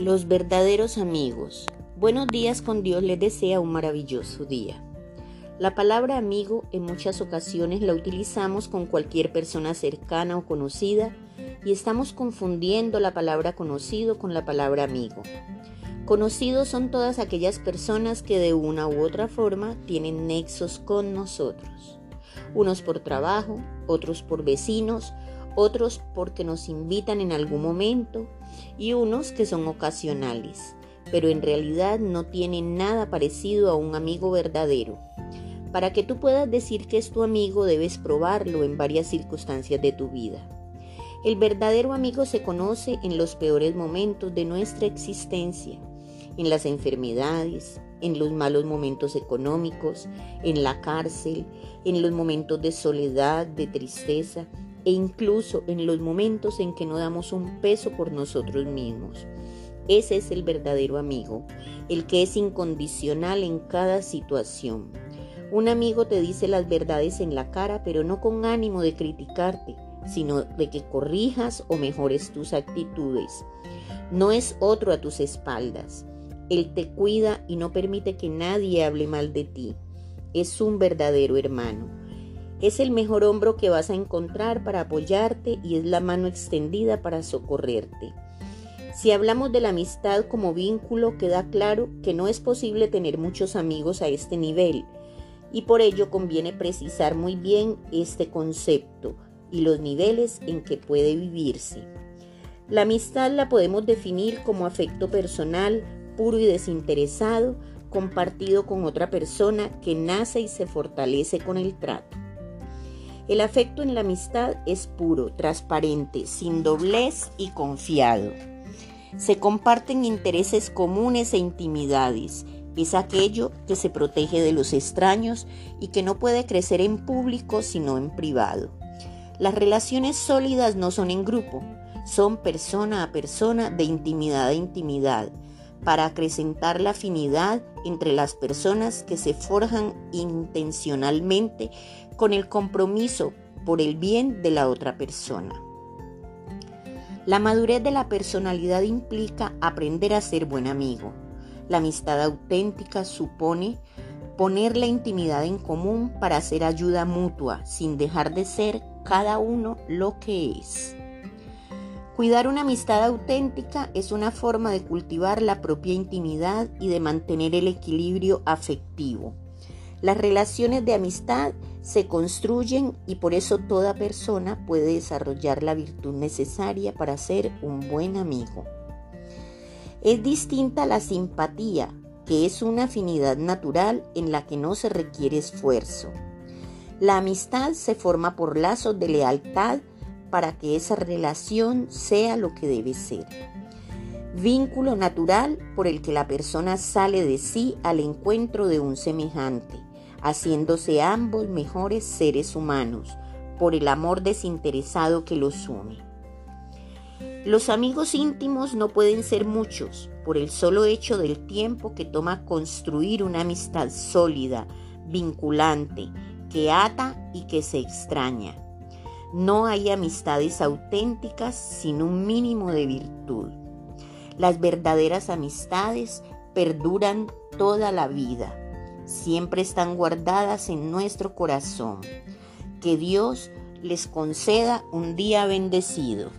Los verdaderos amigos. Buenos días con Dios les desea un maravilloso día. La palabra amigo en muchas ocasiones la utilizamos con cualquier persona cercana o conocida y estamos confundiendo la palabra conocido con la palabra amigo. Conocidos son todas aquellas personas que de una u otra forma tienen nexos con nosotros. Unos por trabajo, otros por vecinos, otros porque nos invitan en algún momento y unos que son ocasionales, pero en realidad no tienen nada parecido a un amigo verdadero. Para que tú puedas decir que es tu amigo debes probarlo en varias circunstancias de tu vida. El verdadero amigo se conoce en los peores momentos de nuestra existencia, en las enfermedades, en los malos momentos económicos, en la cárcel, en los momentos de soledad, de tristeza, e incluso en los momentos en que no damos un peso por nosotros mismos. Ese es el verdadero amigo, el que es incondicional en cada situación. Un amigo te dice las verdades en la cara, pero no con ánimo de criticarte, sino de que corrijas o mejores tus actitudes. No es otro a tus espaldas. Él te cuida y no permite que nadie hable mal de ti. Es un verdadero hermano. Es el mejor hombro que vas a encontrar para apoyarte y es la mano extendida para socorrerte. Si hablamos de la amistad como vínculo, queda claro que no es posible tener muchos amigos a este nivel y por ello conviene precisar muy bien este concepto y los niveles en que puede vivirse. La amistad la podemos definir como afecto personal, puro y desinteresado, compartido con otra persona que nace y se fortalece con el trato. El afecto en la amistad es puro, transparente, sin doblez y confiado. Se comparten intereses comunes e intimidades. Es aquello que se protege de los extraños y que no puede crecer en público sino en privado. Las relaciones sólidas no son en grupo, son persona a persona de intimidad a intimidad, para acrecentar la afinidad entre las personas que se forjan intencionalmente con el compromiso por el bien de la otra persona. La madurez de la personalidad implica aprender a ser buen amigo. La amistad auténtica supone poner la intimidad en común para hacer ayuda mutua sin dejar de ser cada uno lo que es. Cuidar una amistad auténtica es una forma de cultivar la propia intimidad y de mantener el equilibrio afectivo. Las relaciones de amistad se construyen y por eso toda persona puede desarrollar la virtud necesaria para ser un buen amigo. Es distinta la simpatía, que es una afinidad natural en la que no se requiere esfuerzo. La amistad se forma por lazos de lealtad para que esa relación sea lo que debe ser. Vínculo natural por el que la persona sale de sí al encuentro de un semejante, haciéndose ambos mejores seres humanos por el amor desinteresado que los une. Los amigos íntimos no pueden ser muchos por el solo hecho del tiempo que toma construir una amistad sólida, vinculante, que ata y que se extraña. No hay amistades auténticas sin un mínimo de virtud. Las verdaderas amistades perduran toda la vida. Siempre están guardadas en nuestro corazón. Que Dios les conceda un día bendecido.